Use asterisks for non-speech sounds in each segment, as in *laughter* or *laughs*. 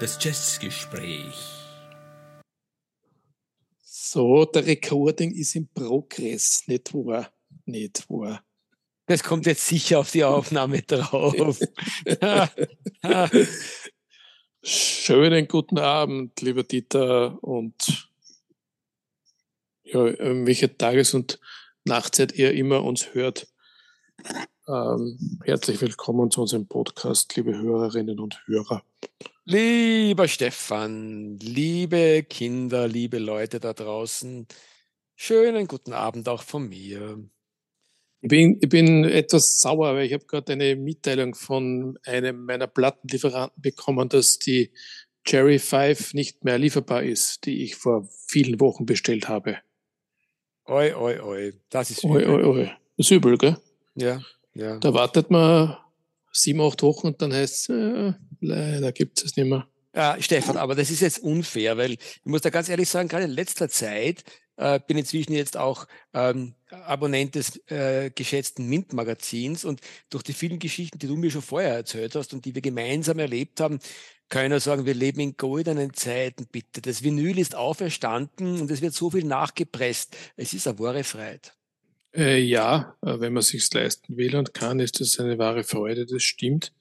Das Jazzgespräch. So, der Recording ist im Progress, nicht wahr? Nicht wahr. Das kommt jetzt sicher auf die Aufnahme drauf. *laughs* Schönen guten Abend, lieber Dieter, und ja, welche Tages- und Nachtzeit ihr immer uns hört. Ähm, herzlich willkommen zu unserem Podcast, liebe Hörerinnen und Hörer. Lieber Stefan, liebe Kinder, liebe Leute da draußen, schönen guten Abend auch von mir. Ich bin, ich bin etwas sauer, weil ich habe gerade eine Mitteilung von einem meiner Plattenlieferanten bekommen, dass die Cherry 5 nicht mehr lieferbar ist, die ich vor vielen Wochen bestellt habe. Oi, oi, oi, das ist übel. Oi, oi, oi. Das ist übel, gell? Ja, ja. Da wartet man sieben, acht Wochen und dann heißt es, äh, leider gibt es nicht mehr. Ja, Stefan, aber das ist jetzt unfair, weil ich muss da ganz ehrlich sagen, gerade in letzter Zeit äh, bin inzwischen jetzt auch ähm, Abonnent des äh, geschätzten Mint-Magazins und durch die vielen Geschichten, die du mir schon vorher erzählt hast und die wir gemeinsam erlebt haben, kann ich nur sagen, wir leben in goldenen Zeiten, bitte. Das Vinyl ist auferstanden und es wird so viel nachgepresst. Es ist eine wahre Freiheit. Äh, ja, äh, wenn man sich leisten will und kann, ist das eine wahre Freude, das stimmt.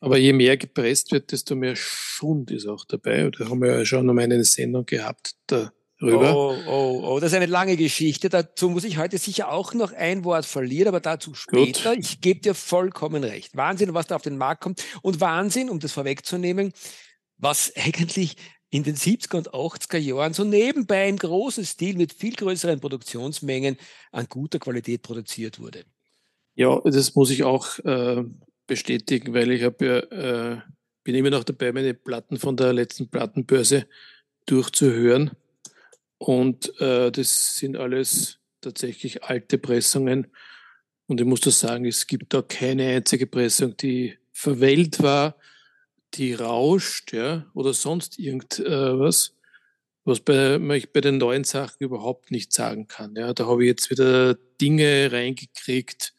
Aber je mehr gepresst wird, desto mehr Schund ist auch dabei. Da haben wir ja schon noch eine Sendung gehabt darüber. Oh, oh, oh, das ist eine lange Geschichte. Dazu muss ich heute sicher auch noch ein Wort verlieren, aber dazu später. Gut. Ich gebe dir vollkommen recht. Wahnsinn, was da auf den Markt kommt. Und Wahnsinn, um das vorwegzunehmen, was eigentlich in den 70er und 80er Jahren so nebenbei im großen Stil mit viel größeren Produktionsmengen an guter Qualität produziert wurde. Ja, das muss ich auch äh, bestätigen, weil ich habe ja, äh, bin immer noch dabei, meine Platten von der letzten Plattenbörse durchzuhören. Und äh, das sind alles tatsächlich alte Pressungen. Und ich muss da sagen, es gibt da keine einzige Pressung, die verwählt war die rauscht, ja, oder sonst irgendwas, äh, was bei, ich bei den neuen Sachen überhaupt nicht sagen kann. Ja, da habe ich jetzt wieder Dinge reingekriegt,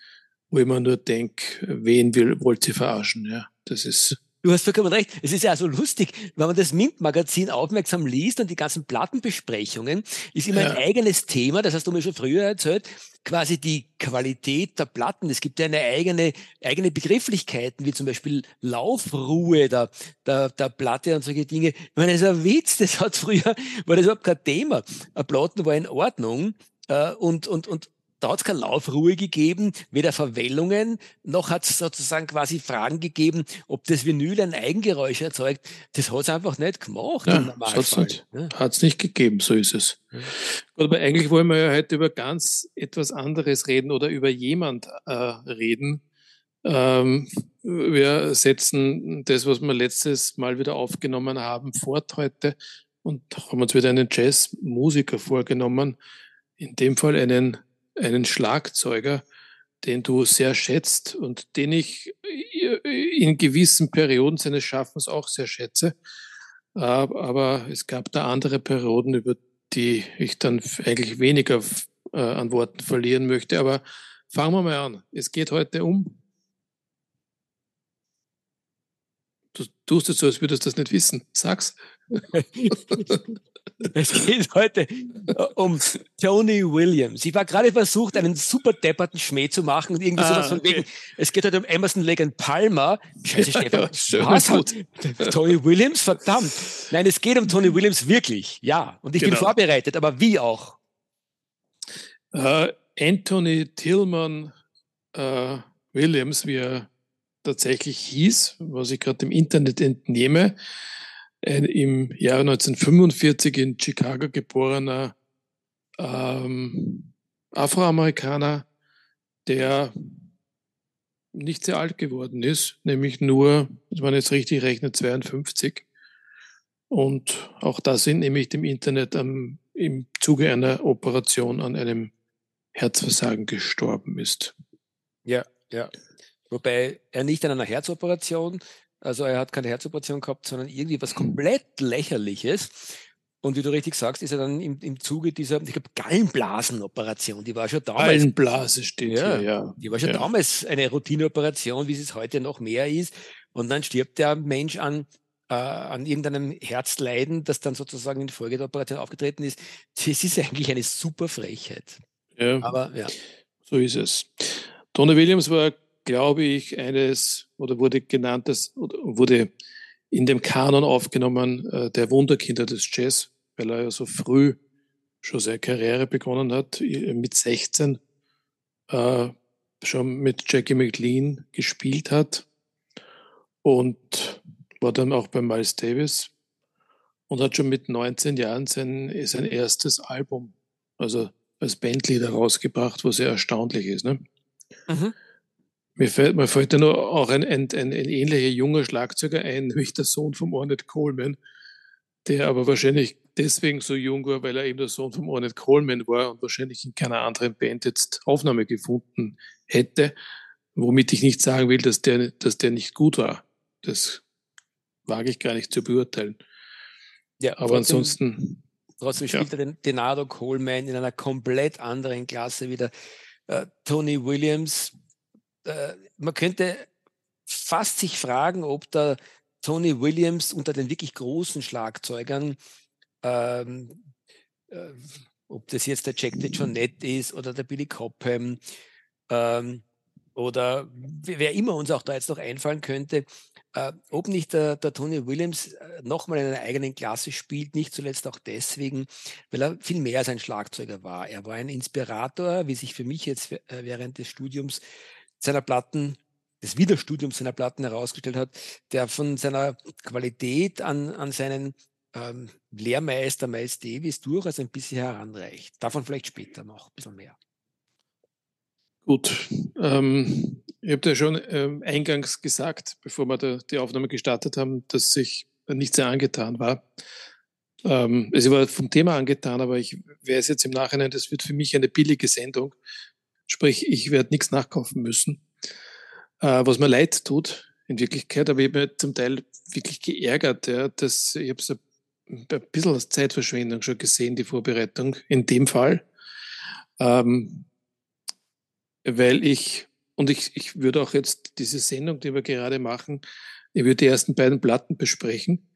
wo ich mir nur denke, wen will, wollt ihr verarschen? Ja, das ist Du hast vollkommen recht. Es ist ja so lustig, wenn man das MINT-Magazin aufmerksam liest und die ganzen Plattenbesprechungen, ist immer ja. ein eigenes Thema, das hast du mir schon früher erzählt, quasi die Qualität der Platten. Es gibt ja eine eigene, eigene Begrifflichkeiten, wie zum Beispiel Laufruhe der, der, der Platte und solche Dinge. Ich meine, das ist ein Witz, das hat früher, war das überhaupt kein Thema. Platten war in Ordnung, äh, und, und, und da hat es keine Laufruhe gegeben, weder Verwellungen, noch hat es sozusagen quasi Fragen gegeben, ob das Vinyl ein Eigengeräusch erzeugt. Das hat es einfach nicht gemacht. Ja, hat es nicht, nicht gegeben, so ist es. Ja. Aber eigentlich wollen wir ja heute über ganz etwas anderes reden oder über jemand äh, reden. Ähm, wir setzen das, was wir letztes Mal wieder aufgenommen haben, fort heute und haben uns wieder einen Jazzmusiker vorgenommen. In dem Fall einen einen Schlagzeuger, den du sehr schätzt und den ich in gewissen Perioden seines Schaffens auch sehr schätze. Aber es gab da andere Perioden, über die ich dann eigentlich weniger äh, an Worten verlieren möchte. Aber fangen wir mal an. Es geht heute um. Du tust es so, als würdest du das nicht wissen. Sag's. *laughs* Es geht heute äh, um Tony Williams. Ich war gerade versucht, einen super depperten Schmäh zu machen und irgendwie ah, sowas von okay. wegen, es geht heute um Emerson Lake Palmer. Scheiße, Stefan. Was? Gut. Tony Williams? Verdammt. Nein, es geht um Tony Williams wirklich. Ja. Und ich genau. bin vorbereitet, aber wie auch? Uh, Anthony Tillman uh, Williams, wie er tatsächlich hieß, was ich gerade im Internet entnehme, ein im Jahre 1945 in Chicago geborener ähm, Afroamerikaner, der nicht sehr alt geworden ist, nämlich nur, wenn man jetzt richtig rechnet, 52. Und auch da sind nämlich im Internet am, im Zuge einer Operation an einem Herzversagen gestorben ist. Ja, ja. Wobei er nicht an einer Herzoperation, also er hat keine Herzoperation gehabt, sondern irgendwie was komplett lächerliches. Und wie du richtig sagst, ist er dann im, im Zuge dieser, ich glaube, Gallenblasenoperation, die war schon damals. Gallenblase steht ja, hier, ja. Die war schon ja. damals eine Routineoperation, wie es heute noch mehr ist. Und dann stirbt der Mensch an äh, an irgendeinem Herzleiden, das dann sozusagen in Folge der Operation aufgetreten ist, das ist eigentlich eine super Frechheit. Ja, Aber ja. So ist es. Tony Williams war, glaube ich, eines oder wurde genannt, das wurde in dem Kanon aufgenommen äh, der Wunderkinder des Jazz, weil er ja so früh schon seine Karriere begonnen hat, mit 16 äh, schon mit Jackie McLean gespielt hat und war dann auch bei Miles Davis und hat schon mit 19 Jahren sein, sein erstes Album, also als Bandleader rausgebracht, was sehr erstaunlich ist. Ne? Mhm. Mir fällt, mir fällt da nur auch ein, ein, ein, ein ähnlicher junger Schlagzeuger ein, nämlich der Sohn von Ornette Coleman, der aber wahrscheinlich deswegen so jung war, weil er eben der Sohn von Ornette Coleman war und wahrscheinlich in keiner anderen Band jetzt Aufnahme gefunden hätte, womit ich nicht sagen will, dass der, dass der nicht gut war. Das wage ich gar nicht zu beurteilen. Ja, aber trotzdem, ansonsten. Trotzdem spielt ja. er den Denado Coleman in einer komplett anderen Klasse wieder. Äh, Tony Williams. Äh, man könnte fast sich fragen, ob der Tony Williams unter den wirklich großen Schlagzeugern, ähm, äh, ob das jetzt der Jack DeJohnette ist oder der Billy Cobham ähm, oder wer immer uns auch da jetzt noch einfallen könnte, äh, ob nicht der, der Tony Williams äh, nochmal in einer eigenen Klasse spielt, nicht zuletzt auch deswegen, weil er viel mehr als ein Schlagzeuger war. Er war ein Inspirator, wie sich für mich jetzt äh, während des Studiums seiner Platten des Wiederstudiums seiner Platten herausgestellt hat, der von seiner Qualität an, an seinen ähm, Lehrmeister Miles Davis durchaus ein bisschen heranreicht. Davon vielleicht später noch ein bisschen mehr. Gut, ähm, ich habe ja schon ähm, eingangs gesagt, bevor wir da die Aufnahme gestartet haben, dass ich nicht sehr angetan war. Ähm, also war vom Thema angetan, aber ich weiß jetzt im Nachhinein, das wird für mich eine billige Sendung. Sprich, ich werde nichts nachkaufen müssen äh, was mir leid tut in Wirklichkeit, aber ich habe mich zum Teil wirklich geärgert, ja, dass ich habe es ein bisschen als Zeitverschwendung schon gesehen, die Vorbereitung in dem Fall. Ähm, weil ich, und ich, ich würde auch jetzt diese Sendung, die wir gerade machen, ich würde die ersten beiden Platten besprechen.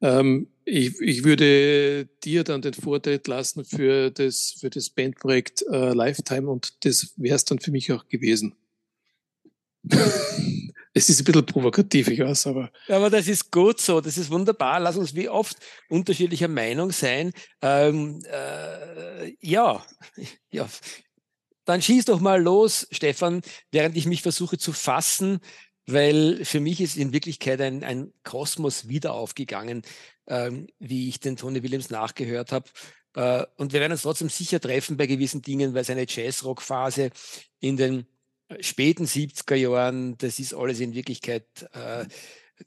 Ähm, ich, ich würde dir dann den Vortritt lassen für das, für das Bandprojekt äh, Lifetime und das wäre es dann für mich auch gewesen. *laughs* Es ist ein bisschen provokativ, ich weiß, aber. Aber das ist gut so, das ist wunderbar. Lass uns wie oft unterschiedlicher Meinung sein. Ähm, äh, ja, *laughs* ja. Dann schieß doch mal los, Stefan, während ich mich versuche zu fassen, weil für mich ist in Wirklichkeit ein, ein Kosmos wieder aufgegangen, ähm, wie ich den Tony Williams nachgehört habe. Äh, und wir werden uns trotzdem sicher treffen bei gewissen Dingen, weil seine Jazzrock-Phase in den späten 70er Jahren, das ist alles in Wirklichkeit, äh,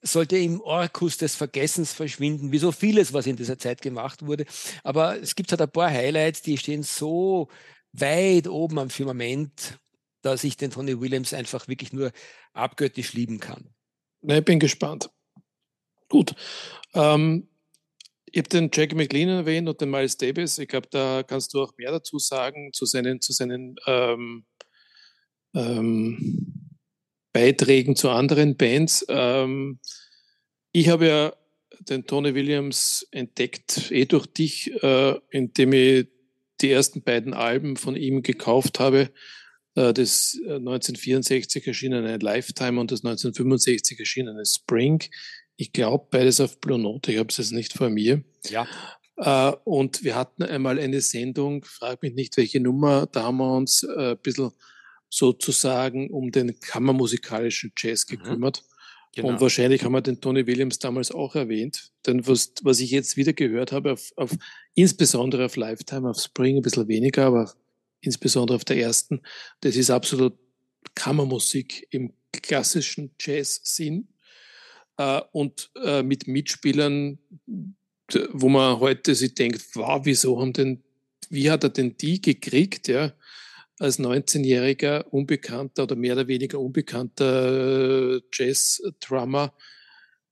sollte im Orkus des Vergessens verschwinden, wie so vieles, was in dieser Zeit gemacht wurde. Aber es gibt halt ein paar Highlights, die stehen so weit oben am Firmament, dass ich den Tony Williams einfach wirklich nur abgöttisch lieben kann. Na, ich bin gespannt. Gut. Ähm, ich habe den Jackie McLean erwähnt und den Miles Davis. Ich glaube, da kannst du auch mehr dazu sagen, zu seinen, zu seinen ähm, ähm, Beiträgen zu anderen Bands. Ähm, ich habe ja den Tony Williams entdeckt, eh durch dich, äh, indem ich die ersten beiden Alben von ihm gekauft habe. Äh, das 1964 äh, erschienene Lifetime und das 1965 erschienene Spring. Ich glaube, beides auf Blue Note. Ich habe es jetzt nicht vor mir. Ja. Äh, und wir hatten einmal eine Sendung, frag mich nicht welche Nummer, da haben wir uns ein bisschen sozusagen um den kammermusikalischen Jazz mhm. gekümmert. Mhm. Genau. Und wahrscheinlich haben wir den Tony Williams damals auch erwähnt. Denn was, was ich jetzt wieder gehört habe, auf, auf, insbesondere auf Lifetime, auf Spring ein bisschen weniger, aber insbesondere auf der ersten, das ist absolut Kammermusik im klassischen Jazz-Sinn. Äh, und äh, mit Mitspielern, wo man heute sich denkt, wow, wieso haben denn, wie hat er denn die gekriegt, ja? als 19-jähriger unbekannter oder mehr oder weniger unbekannter äh, Jazz-Drummer.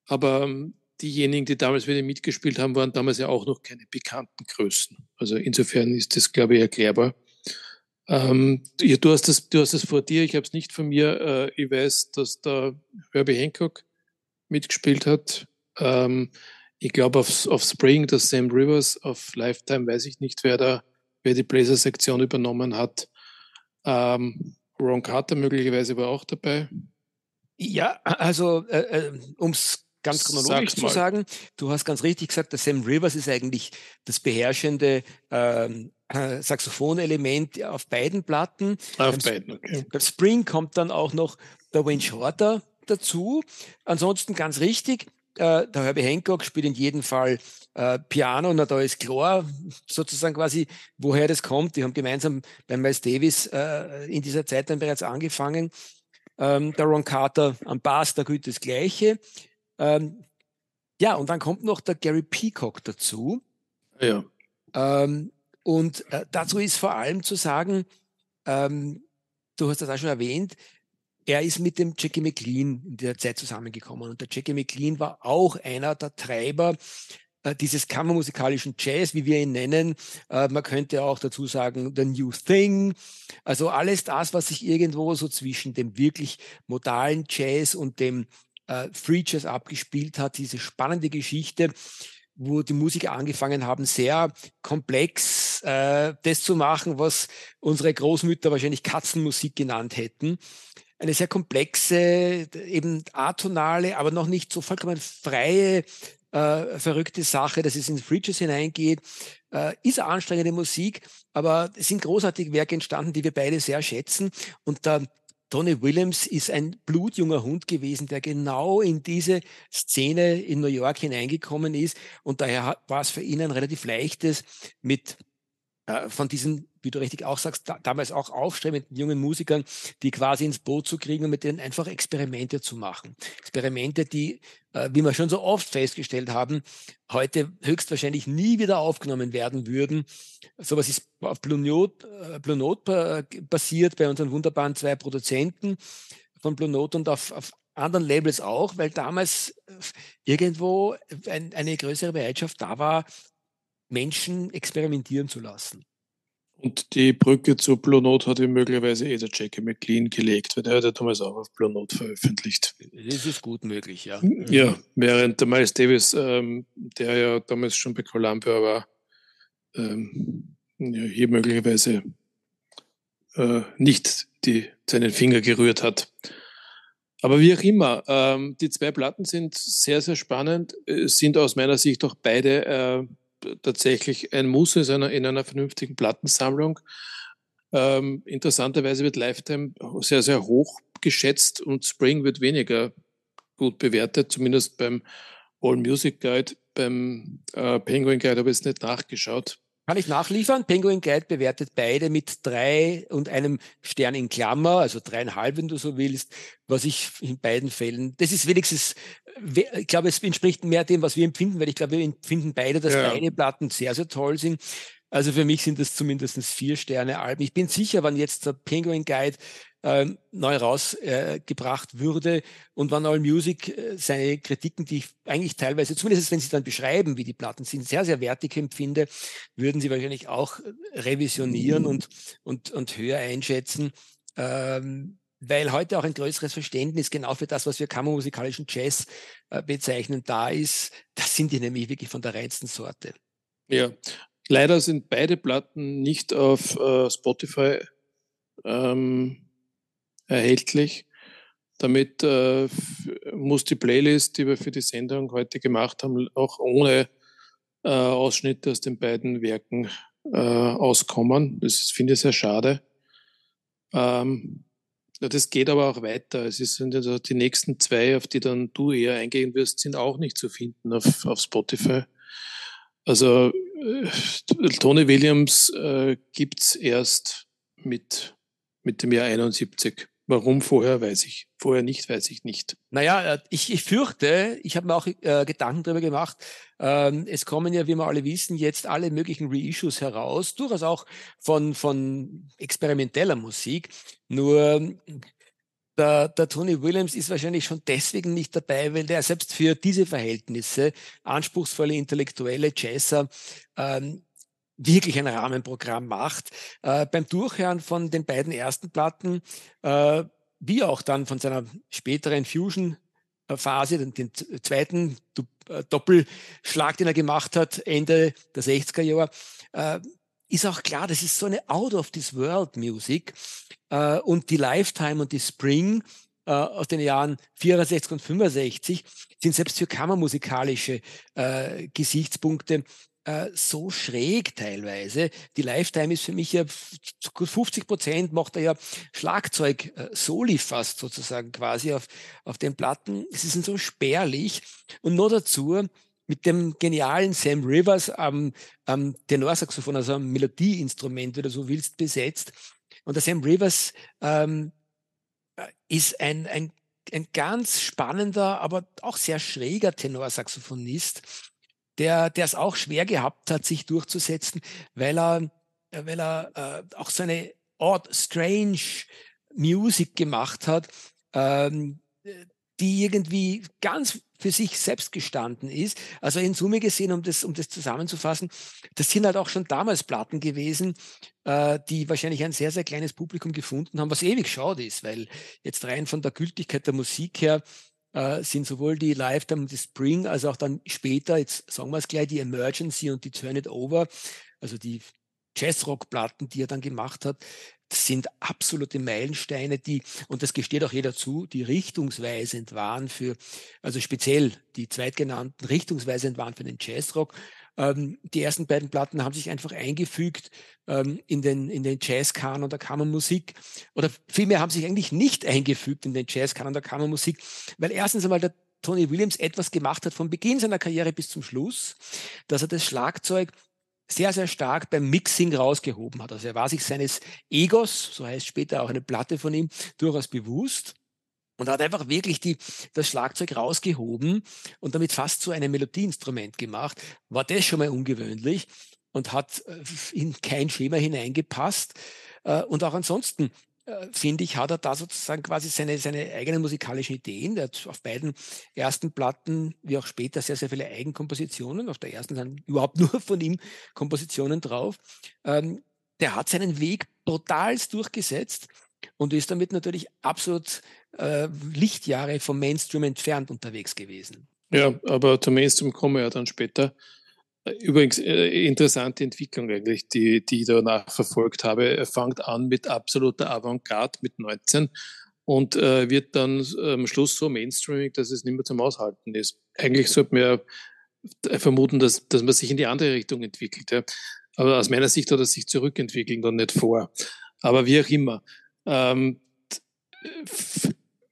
Aber ähm, diejenigen, die damals wieder mitgespielt haben, waren damals ja auch noch keine bekannten Größen. Also insofern ist das, glaube ich, erklärbar. Ähm, du, hast das, du hast das vor dir, ich habe es nicht von mir. Äh, ich weiß, dass da Herbie Hancock mitgespielt hat. Ähm, ich glaube, auf, auf Spring, das Sam Rivers, auf Lifetime weiß ich nicht, wer da, wer die Blazer-Sektion übernommen hat. Ähm, Ron Carter möglicherweise war auch dabei. Ja, also äh, äh um es ganz chronologisch zu sagen, du hast ganz richtig gesagt, der Sam Rivers ist eigentlich das beherrschende ähm, äh, Saxophonelement auf beiden Platten. Auf beiden, okay. Bei Spring kommt dann auch noch der Wayne Shorter dazu. Ansonsten ganz richtig, äh, der Herbie Hancock spielt in jedem Fall äh, Piano, na da ist klar sozusagen quasi, woher das kommt. Die haben gemeinsam bei Miles Davis äh, in dieser Zeit dann bereits angefangen. Ähm, der Ron Carter am Bass, da gilt das Gleiche. Ähm, ja, und dann kommt noch der Gary Peacock dazu. Ja. Ähm, und äh, dazu ist vor allem zu sagen, ähm, du hast das auch schon erwähnt, er ist mit dem Jackie McLean in der Zeit zusammengekommen. Und der Jackie McLean war auch einer der Treiber äh, dieses kammermusikalischen Jazz, wie wir ihn nennen. Äh, man könnte auch dazu sagen, The New Thing. Also alles das, was sich irgendwo so zwischen dem wirklich modalen Jazz und dem äh, Free Jazz abgespielt hat, diese spannende Geschichte, wo die Musiker angefangen haben, sehr komplex äh, das zu machen, was unsere Großmütter wahrscheinlich Katzenmusik genannt hätten. Eine sehr komplexe, eben atonale, aber noch nicht so vollkommen freie, äh, verrückte Sache, dass es ins Free Jazz hineingeht. Äh, ist anstrengende Musik, aber es sind großartige Werke entstanden, die wir beide sehr schätzen. Und da Tony Williams ist ein blutjunger Hund gewesen, der genau in diese Szene in New York hineingekommen ist. Und daher war es für ihn ein relativ leichtes, mit äh, von diesen, wie du richtig auch sagst, da, damals auch aufstrebenden jungen Musikern, die quasi ins Boot zu kriegen und mit denen einfach Experimente zu machen. Experimente, die, äh, wie wir schon so oft festgestellt haben, heute höchstwahrscheinlich nie wieder aufgenommen werden würden. Sowas ist auf Blue Note, äh, Blue Note basiert bei unseren wunderbaren zwei Produzenten von Blue Note und auf, auf anderen Labels auch, weil damals äh, irgendwo ein, eine größere Bereitschaft da war, Menschen experimentieren zu lassen. Und die Brücke zu Blue Note hat ihm möglicherweise eh der Jackie McLean gelegt, weil der hat ja damals auch auf Blue Note veröffentlicht. Das ist gut möglich, ja. Ja, während der Miles Davis, ähm, der ja damals schon bei Columbia war, ähm, ja, hier möglicherweise äh, nicht die, seinen Finger gerührt hat. Aber wie auch immer, ähm, die zwei Platten sind sehr, sehr spannend, sind aus meiner Sicht auch beide äh, tatsächlich ein Muss in einer, in einer vernünftigen Plattensammlung. Ähm, interessanterweise wird Lifetime sehr, sehr hoch geschätzt und Spring wird weniger gut bewertet, zumindest beim All Music Guide. Beim äh, Penguin Guide habe ich jetzt nicht nachgeschaut. Kann ich nachliefern? Penguin Guide bewertet beide mit drei und einem Stern in Klammer, also dreieinhalb, wenn du so willst, was ich in beiden Fällen, das ist wenigstens, ich glaube, es entspricht mehr dem, was wir empfinden, weil ich glaube, wir empfinden beide, dass ja. beide Platten sehr, sehr toll sind. Also für mich sind das zumindest vier Sterne Alben. Ich bin sicher, wenn jetzt der Penguin Guide äh, neu rausgebracht äh, würde und wann All Music äh, seine Kritiken, die ich eigentlich teilweise, zumindest wenn sie dann beschreiben, wie die Platten sind, sehr, sehr wertig empfinde, würden sie wahrscheinlich auch revisionieren und, und, und höher einschätzen. Ähm, weil heute auch ein größeres Verständnis genau für das, was wir kammermusikalischen Jazz äh, bezeichnen, da ist. Das sind die nämlich wirklich von der reinsten Sorte. Ja, leider sind beide Platten nicht auf äh, Spotify ähm, erhältlich. Damit äh, muss die Playlist, die wir für die Sendung heute gemacht haben, auch ohne äh, Ausschnitte aus den beiden Werken äh, auskommen. Das finde ich sehr schade. Ähm, das geht aber auch weiter. Es sind also die nächsten zwei, auf die dann du eher eingehen wirst, sind auch nicht zu finden auf, auf Spotify. Also äh, Tony Williams äh, gibt es erst mit, mit dem Jahr 71. Warum vorher, weiß ich. Vorher nicht, weiß ich nicht. Naja, äh, ich, ich fürchte, ich habe mir auch äh, Gedanken darüber gemacht. Ähm, es kommen ja, wie wir alle wissen, jetzt alle möglichen Reissues heraus, durchaus auch von, von experimenteller Musik. Nur der, der Tony Williams ist wahrscheinlich schon deswegen nicht dabei, weil der selbst für diese Verhältnisse anspruchsvolle intellektuelle Jazzer ähm, wirklich ein Rahmenprogramm macht. Äh, beim Durchhören von den beiden ersten Platten, äh, wie auch dann von seiner späteren Fusion Phase, den, den zweiten, äh, Doppelschlag, den er gemacht hat, Ende der 60er Jahre, äh, ist auch klar, das ist so eine Out-of-this-World-Musik. Äh, und die Lifetime und die Spring äh, aus den Jahren 64 und 65 sind selbst für kammermusikalische Gesichtspunkte äh, so schräg teilweise. Die Lifetime ist für mich ja gut 50 Prozent, macht er ja Schlagzeug-Soli äh, fast sozusagen quasi auf, auf den Platten. Sie sind so spärlich und nur dazu mit dem genialen Sam Rivers am, am Tenorsaxophon, also am Melodieinstrument, du so willst, besetzt. Und der Sam Rivers ähm, ist ein, ein, ein ganz spannender, aber auch sehr schräger Tenorsaxophonist, der der es auch schwer gehabt hat, sich durchzusetzen, weil er, weil er äh, auch so eine odd, strange Music gemacht hat, ähm, die irgendwie ganz für sich selbst gestanden ist. Also in Summe gesehen, um das, um das zusammenzufassen, das sind halt auch schon damals Platten gewesen, äh, die wahrscheinlich ein sehr, sehr kleines Publikum gefunden haben, was ewig schade ist, weil jetzt rein von der Gültigkeit der Musik her äh, sind sowohl die Lifetime und die Spring, als auch dann später, jetzt sagen wir es gleich, die Emergency und die Turn It Over, also die Jazzrock-Platten, die er dann gemacht hat, sind absolute Meilensteine, die, und das gesteht auch jeder zu, die richtungsweisend waren für, also speziell die zweitgenannten richtungsweisend waren für den Jazzrock. Ähm, die ersten beiden Platten haben sich einfach eingefügt ähm, in den, in den Jazzkanon der Kammermusik. Oder vielmehr haben sich eigentlich nicht eingefügt in den Jazzkanon der Kammermusik, weil erstens einmal der Tony Williams etwas gemacht hat von Beginn seiner Karriere bis zum Schluss, dass er das Schlagzeug sehr, sehr stark beim Mixing rausgehoben hat. Also er war sich seines Egos, so heißt später auch eine Platte von ihm, durchaus bewusst und hat einfach wirklich die, das Schlagzeug rausgehoben und damit fast so ein Melodieinstrument gemacht. War das schon mal ungewöhnlich und hat äh, in kein Schema hineingepasst. Äh, und auch ansonsten äh, finde ich, hat er da sozusagen quasi seine, seine eigenen musikalischen Ideen. Er hat auf beiden ersten Platten, wie auch später, sehr, sehr viele Eigenkompositionen. Auf der ersten sind überhaupt *laughs* nur von ihm Kompositionen drauf. Ähm, der hat seinen Weg brutalst durchgesetzt und ist damit natürlich absolut äh, Lichtjahre vom Mainstream entfernt unterwegs gewesen. Ja, aber zum Mainstream kommen wir ja dann später. Übrigens, äh, interessante Entwicklung eigentlich, die, die ich danach verfolgt habe. Er fängt an mit absoluter Avantgarde mit 19 und äh, wird dann am Schluss so mainstreamig, dass es nicht mehr zum Aushalten ist. Eigentlich sollte man ja vermuten, dass, dass man sich in die andere Richtung entwickelt. Ja. Aber aus meiner Sicht hat er sich zurückentwickelt und nicht vor. Aber wie auch immer. Ähm,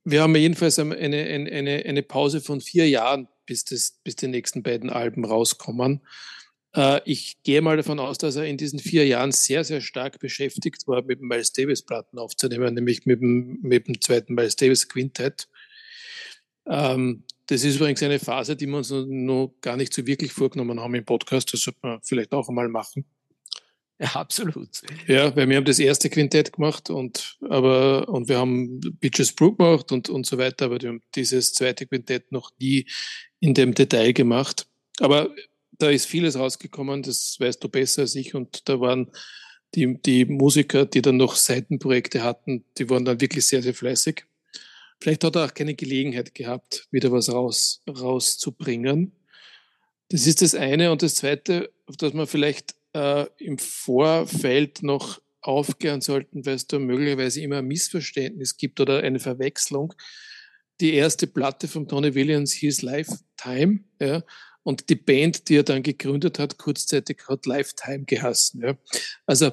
wir haben jedenfalls eine, eine, eine, eine Pause von vier Jahren, bis, das, bis die nächsten beiden Alben rauskommen. Äh, ich gehe mal davon aus, dass er in diesen vier Jahren sehr, sehr stark beschäftigt war, mit dem Miles Davis-Platten aufzunehmen, nämlich mit dem, mit dem zweiten Miles Davis Quintett. Ähm, das ist übrigens eine Phase, die wir uns noch gar nicht so wirklich vorgenommen haben im Podcast. Das sollte man vielleicht auch einmal machen. Ja, absolut. Ja, weil wir haben das erste Quintett gemacht und aber und wir haben Bitches Brew gemacht und, und so weiter, aber wir haben dieses zweite Quintett noch nie in dem Detail gemacht. Aber da ist vieles rausgekommen, das weißt du besser als ich. Und da waren die, die Musiker, die dann noch Seitenprojekte hatten, die waren dann wirklich sehr, sehr fleißig. Vielleicht hat er auch keine Gelegenheit gehabt, wieder was raus, rauszubringen. Das ist das eine. Und das zweite, auf das man vielleicht äh, im Vorfeld noch aufklären sollten, weil es da möglicherweise immer ein Missverständnis gibt oder eine Verwechslung. Die erste Platte von Tony Williams hieß Lifetime, ja, und die Band, die er dann gegründet hat, kurzzeitig hat Lifetime geheißen. Ja. Also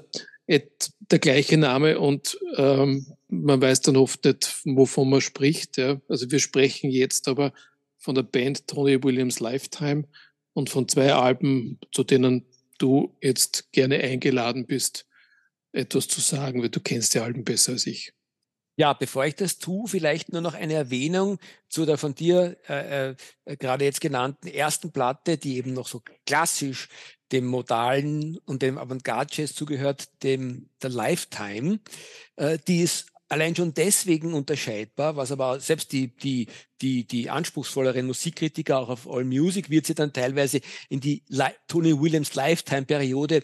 der gleiche Name und ähm, man weiß dann oft nicht, wovon man spricht. Ja. Also wir sprechen jetzt aber von der Band Tony Williams Lifetime und von zwei Alben, zu denen du jetzt gerne eingeladen bist, etwas zu sagen, weil du kennst die Alben besser als ich. Ja, bevor ich das tue, vielleicht nur noch eine Erwähnung zu der von dir äh, äh, gerade jetzt genannten ersten Platte, die eben noch so klassisch dem modalen und dem Avantgarde-Jazz zugehört, dem der Lifetime. Äh, die ist allein schon deswegen unterscheidbar, was aber selbst die, die, die, die anspruchsvolleren Musikkritiker auch auf All Music wird sie dann teilweise in die Tony Williams Lifetime-Periode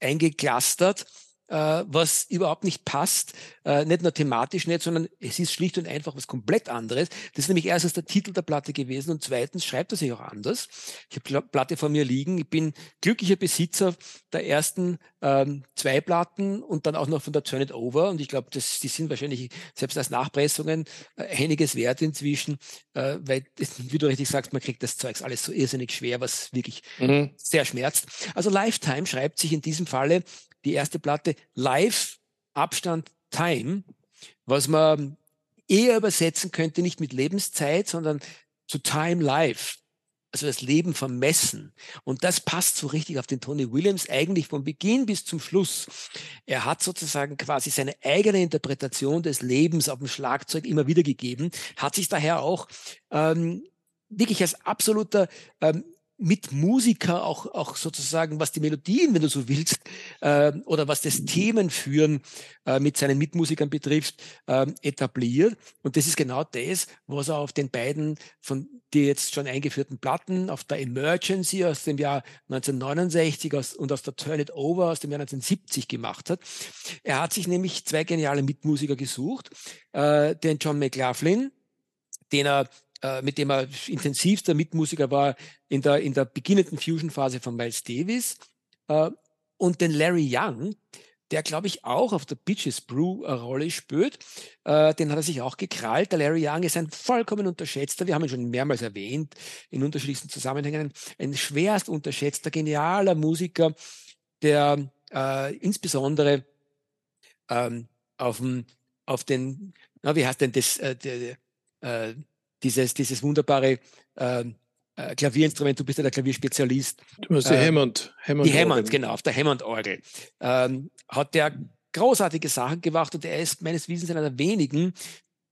eingeklustert. Äh, was überhaupt nicht passt, äh, nicht nur thematisch nicht, sondern es ist schlicht und einfach was komplett anderes. Das ist nämlich erstens der Titel der Platte gewesen und zweitens schreibt er sich auch anders. Ich habe die Platte vor mir liegen. Ich bin glücklicher Besitzer der ersten ähm, zwei Platten und dann auch noch von der Turn It Over und ich glaube, die sind wahrscheinlich selbst als Nachpressungen äh, einiges wert inzwischen, äh, weil, *laughs* wie du richtig sagst, man kriegt das Zeugs alles so irrsinnig schwer, was wirklich mhm. sehr schmerzt. Also Lifetime schreibt sich in diesem Falle die erste Platte live, Abstand, Time, was man eher übersetzen könnte, nicht mit Lebenszeit, sondern zu Time Life. Also das Leben vermessen. Und das passt so richtig auf den Tony Williams eigentlich von Beginn bis zum Schluss. Er hat sozusagen quasi seine eigene Interpretation des Lebens auf dem Schlagzeug immer wieder gegeben, hat sich daher auch ähm, wirklich als absoluter ähm, mit Musiker auch, auch sozusagen, was die Melodien, wenn du so willst, äh, oder was das Themenführen äh, mit seinen Mitmusikern betrifft, äh, etabliert. Und das ist genau das, was er auf den beiden von die jetzt schon eingeführten Platten, auf der Emergency aus dem Jahr 1969 aus, und aus der Turn It Over aus dem Jahr 1970 gemacht hat. Er hat sich nämlich zwei geniale Mitmusiker gesucht, äh, den John McLaughlin, den er äh, mit dem er intensivster Mitmusiker war in der, in der beginnenden Fusion-Phase von Miles Davis. Äh, und den Larry Young, der, glaube ich, auch auf der Bitches Brew eine Rolle spielt. Äh, den hat er sich auch gekrallt. Der Larry Young ist ein vollkommen unterschätzter, wir haben ihn schon mehrmals erwähnt, in unterschiedlichsten Zusammenhängen, ein schwerst unterschätzter, genialer Musiker, der äh, insbesondere ähm, auf, dem, auf den, na, wie heißt denn das, äh, der, äh, dieses, dieses wunderbare ähm, äh, Klavierinstrument, du bist ja der Klavierspezialist. Du hast die äh, Hammond. Hammond die Hammond, genau, auf der Hammond-Orgel. Ähm, hat der großartige Sachen gemacht und er ist meines Wissens einer der wenigen,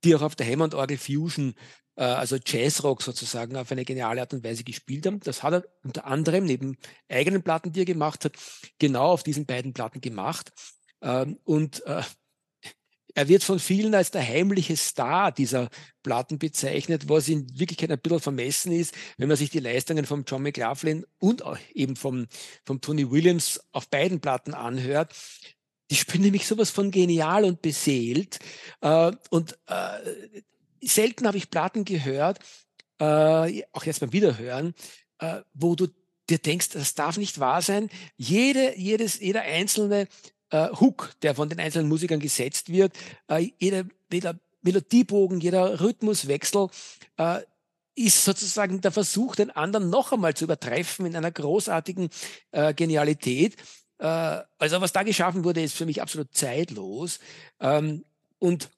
die auch auf der Hammond-Orgel Fusion, äh, also Jazzrock sozusagen, auf eine geniale Art und Weise gespielt haben. Das hat er unter anderem neben eigenen Platten, die er gemacht hat, genau auf diesen beiden Platten gemacht. Ähm, und äh, er wird von vielen als der heimliche Star dieser Platten bezeichnet, was in Wirklichkeit ein bisschen vermessen ist, wenn man sich die Leistungen von John McLaughlin und eben vom, vom Tony Williams auf beiden Platten anhört. Die spielen nämlich sowas von genial und beseelt. Äh, und äh, selten habe ich Platten gehört, äh, auch jetzt beim Wiederhören, äh, wo du dir denkst, das darf nicht wahr sein. Jede, jedes, jeder einzelne äh, Hook, der von den einzelnen Musikern gesetzt wird, äh, jeder, jeder Melodiebogen, jeder Rhythmuswechsel äh, ist sozusagen der Versuch, den anderen noch einmal zu übertreffen in einer großartigen äh, Genialität. Äh, also was da geschaffen wurde, ist für mich absolut zeitlos. Ähm, und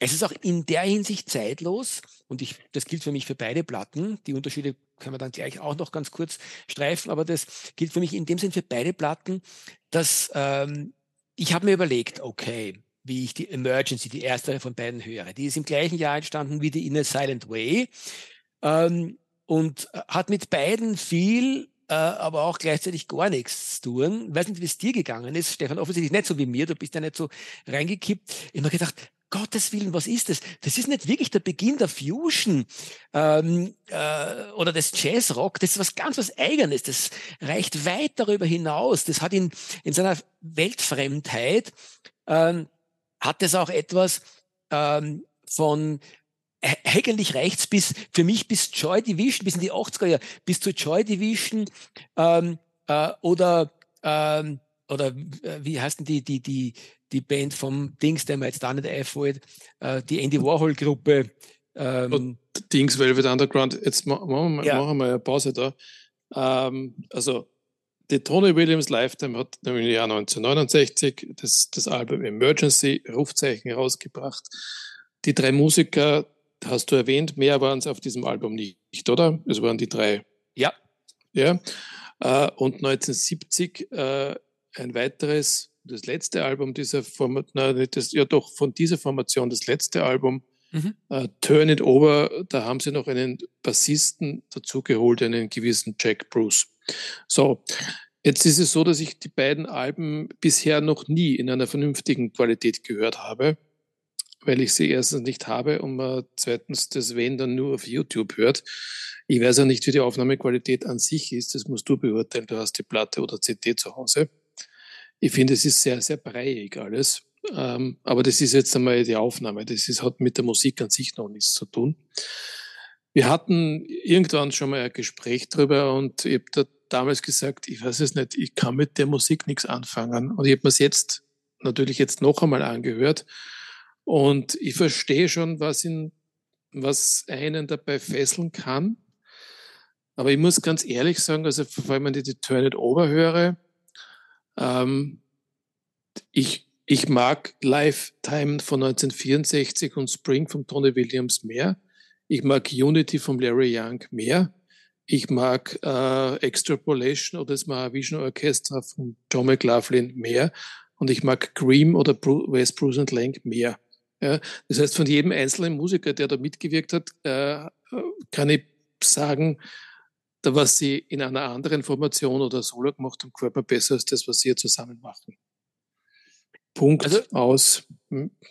es ist auch in der Hinsicht zeitlos, und ich, das gilt für mich für beide Platten. Die Unterschiede können wir dann gleich auch noch ganz kurz streifen, aber das gilt für mich in dem Sinn für beide Platten, dass ähm, ich habe mir überlegt, okay, wie ich die Emergency, die erste von beiden höre. Die ist im gleichen Jahr entstanden wie die In a Silent Way ähm, und äh, hat mit beiden viel, äh, aber auch gleichzeitig gar nichts zu tun. Ich weiß nicht, wie es dir gegangen ist, Stefan, offensichtlich nicht so wie mir, du bist ja nicht so reingekippt. Ich habe mir gedacht, Gottes Willen, was ist das? Das ist nicht wirklich der Beginn der Fusion ähm, äh, oder des Jazzrock. Das ist was ganz was Eigenes. Das reicht weit darüber hinaus. Das hat in, in seiner Weltfremdheit ähm, hat es auch etwas ähm, von eigentlich reicht's bis für mich bis Joy Division, bis in die 80er Jahre, bis zur Joy Division ähm, äh, oder ähm, oder äh, wie heißt denn die, die, die, die Band vom Dings, der mir jetzt da nicht einfällt, äh, die Andy Warhol-Gruppe. Ähm, Dings Velvet Underground, jetzt machen wir, ja. machen wir eine Pause da. Ähm, also, die Tony Williams Lifetime hat im Jahr 1969 das, das Album Emergency Rufzeichen herausgebracht. Die drei Musiker, hast du erwähnt, mehr waren es auf diesem Album nicht, oder? Es waren die drei. Ja. Ja. Äh, und 1970 äh, ein weiteres das letzte Album dieser Formation, das, ja doch von dieser Formation das letzte Album, mhm. uh, Turn It Over, da haben sie noch einen Bassisten dazugeholt, einen gewissen Jack Bruce. So, jetzt ist es so, dass ich die beiden Alben bisher noch nie in einer vernünftigen Qualität gehört habe, weil ich sie erstens nicht habe und man zweitens das Wenn dann nur auf YouTube hört. Ich weiß ja nicht, wie die Aufnahmequalität an sich ist, das musst du beurteilen, du hast die Platte oder CD zu Hause. Ich finde, es ist sehr, sehr breiig alles. Ähm, aber das ist jetzt einmal die Aufnahme. Das ist, hat mit der Musik an sich noch nichts zu tun. Wir hatten irgendwann schon mal ein Gespräch drüber und ich habe da damals gesagt, ich weiß es nicht, ich kann mit der Musik nichts anfangen. Und ich habe mir es jetzt natürlich jetzt noch einmal angehört. Und ich verstehe schon, was, ihn, was einen dabei fesseln kann. Aber ich muss ganz ehrlich sagen, also vor allem wenn ich die Turn It Over höre, ähm, ich, ich mag Lifetime von 1964 und Spring von Tony Williams mehr. Ich mag Unity von Larry Young mehr. Ich mag äh, Extrapolation oder das Mahavishnu Orchestra von John McLaughlin mehr. Und ich mag Cream oder West Bruce and Lang mehr. Ja, das heißt, von jedem einzelnen Musiker, der da mitgewirkt hat, äh, kann ich sagen, was sie in einer anderen Formation oder Solo gemacht haben, mir besser als das, was sie hier zusammen machen. Punkt also, aus.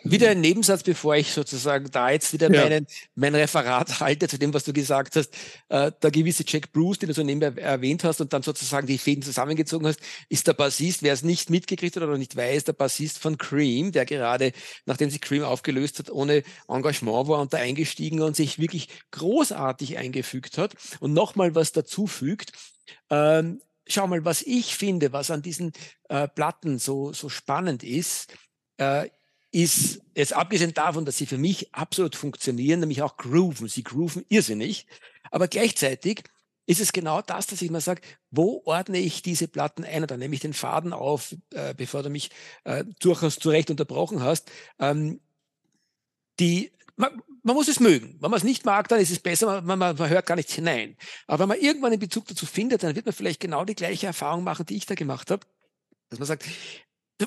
Wieder ein Nebensatz, bevor ich sozusagen da jetzt wieder ja. meinen, mein Referat halte zu dem, was du gesagt hast. Äh, der gewisse Jack Bruce, den du so nebenbei erwähnt hast und dann sozusagen die Fäden zusammengezogen hast, ist der Bassist, wer es nicht mitgekriegt hat oder nicht weiß, der Bassist von Cream, der gerade, nachdem sich Cream aufgelöst hat, ohne Engagement war und da eingestiegen und sich wirklich großartig eingefügt hat und nochmal was dazu fügt. Ähm, schau mal, was ich finde, was an diesen äh, Platten so, so spannend ist, äh, ist, jetzt abgesehen davon, dass sie für mich absolut funktionieren, nämlich auch grooven. Sie grooven irrsinnig. Aber gleichzeitig ist es genau das, dass ich mal sage, wo ordne ich diese Platten ein? Und dann nehme ich den Faden auf, äh, bevor du mich äh, durchaus zu Recht unterbrochen hast. Ähm, die, man muss es mögen. Wenn man es nicht mag, dann ist es besser, man, man, man hört gar nicht hinein. Aber wenn man irgendwann einen Bezug dazu findet, dann wird man vielleicht genau die gleiche Erfahrung machen, die ich da gemacht habe. Dass man sagt,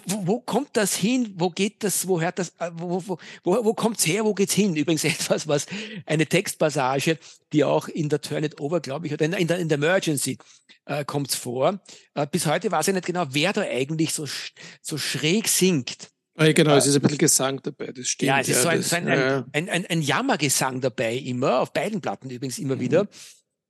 wo, wo kommt das hin? Wo geht das? Wo hört das? Äh, wo, wo, wo, wo kommt's her? Wo geht's hin? Übrigens *laughs* etwas, was eine Textpassage, die auch in der Turn It Over, glaube ich, oder in, in, der, in der Emergency äh, kommt's vor. Äh, bis heute weiß ich nicht genau, wer da eigentlich so, so schräg singt. Ah, genau, es ist ein bisschen Gesang dabei, das stimmt. Ja, es ist ja, so, ein, so ein, ja. ein, ein, ein, Jammergesang dabei, immer, auf beiden Platten übrigens immer mhm. wieder,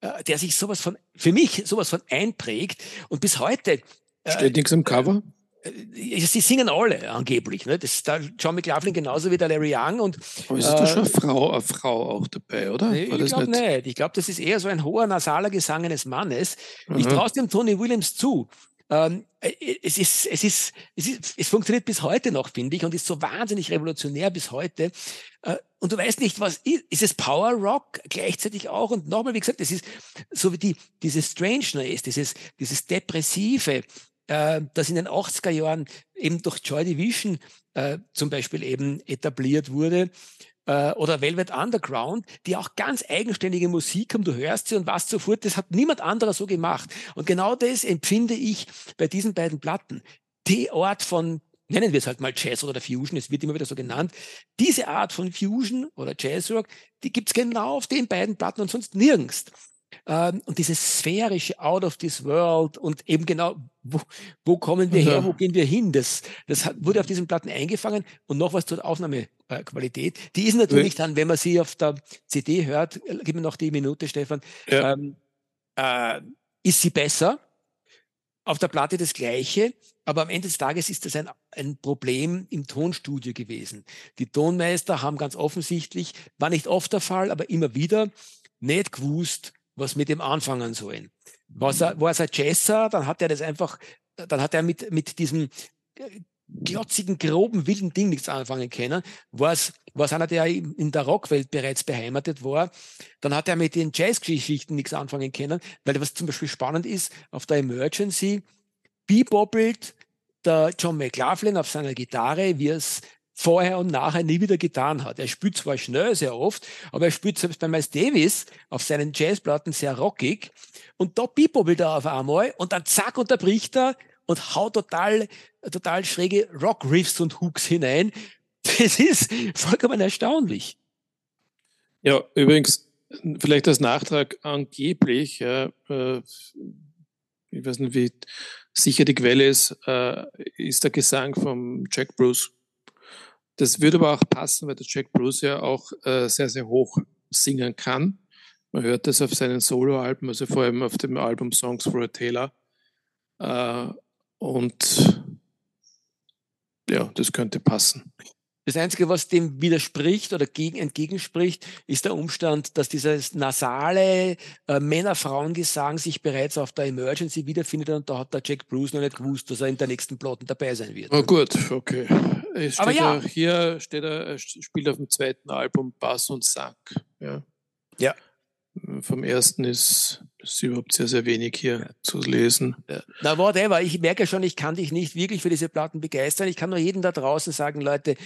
äh, der sich sowas von, für mich sowas von einprägt und bis heute. Äh, Steht nichts im Cover? Äh, sie singen alle angeblich. Ne? Das ist da John McLaughlin genauso wie der Larry Young. Und, Aber ist äh, da schon eine Frau, eine Frau auch dabei, oder? Nee, ich glaube nicht? nicht. Ich glaube, das ist eher so ein hoher nasaler Gesang eines Mannes. Mhm. Ich traue dem Tony Williams zu, ähm, äh, es, ist, es, ist, es, ist, es funktioniert bis heute noch, finde ich, und ist so wahnsinnig revolutionär bis heute. Äh, und du weißt nicht, was ist, ist es Power Rock gleichzeitig auch? Und nochmal, wie gesagt, es ist so wie die, diese Strangeness, dieses, dieses Depressive, äh, das in den 80er Jahren eben durch Joy Division äh, zum Beispiel eben etabliert wurde äh, oder Velvet Underground, die auch ganz eigenständige Musik haben. Du hörst sie und weißt sofort, das hat niemand anderer so gemacht. Und genau das empfinde ich bei diesen beiden Platten. Die Art von nennen wir es halt mal Jazz oder Fusion, es wird immer wieder so genannt. Diese Art von Fusion oder Jazzrock, die gibt's genau auf den beiden Platten und sonst nirgends. Ähm, und dieses sphärische Out of this World und eben genau, wo, wo kommen wir her, wo gehen wir hin, das, das hat, wurde auf diesen Platten eingefangen und noch was zur Aufnahmequalität. Die ist natürlich dann, wenn man sie auf der CD hört, äh, gib mir noch die Minute, Stefan, ja. ähm, äh, ist sie besser. Auf der Platte das Gleiche, aber am Ende des Tages ist das ein, ein Problem im Tonstudio gewesen. Die Tonmeister haben ganz offensichtlich, war nicht oft der Fall, aber immer wieder nicht gewusst, was mit dem anfangen sollen. Was er, war er Jazzer, dann hat er das einfach, dann hat er mit, mit diesem äh, glotzigen, groben, wilden Ding nichts anfangen können. Was, was einer, der in der Rockwelt bereits beheimatet war, dann hat er mit den Jazzgeschichten nichts anfangen können, weil was zum Beispiel spannend ist, auf der Emergency bebobbelt der John McLaughlin auf seiner Gitarre, wie es vorher und nachher nie wieder getan hat. Er spielt zwar schnell sehr oft, aber er spielt selbst bei Miles Davis auf seinen Jazzplatten sehr rockig und da bebobbelt er auf einmal und dann zack unterbricht er und haut total, total schräge Rock-Riffs und Hooks hinein. Das ist vollkommen erstaunlich. Ja, übrigens, vielleicht als Nachtrag angeblich, ja, äh, ich weiß nicht, wie sicher die Quelle ist, äh, ist der Gesang von Jack Bruce das würde aber auch passen, weil der Jack Bruce ja auch äh, sehr, sehr hoch singen kann. Man hört das auf seinen Soloalben, also vor allem auf dem Album Songs for a Taylor. Äh, und ja, das könnte passen. Das Einzige, was dem widerspricht oder gegen, entgegenspricht, ist der Umstand, dass dieses nasale äh, Männer-Frauen-Gesang sich bereits auf der Emergency wiederfindet und da hat der Jack Bruce noch nicht gewusst, dass er in der nächsten Plotten dabei sein wird. Oh gut, okay. Es Aber ja. Er, hier steht er, er spielt auf dem zweiten Album Bass und Sack. Ja. ja. Vom ersten ist, ist überhaupt sehr, sehr wenig hier ja. zu lesen. Ja. Na, whatever. Ich merke schon, ich kann dich nicht wirklich für diese Platten begeistern. Ich kann nur jedem da draußen sagen, Leute,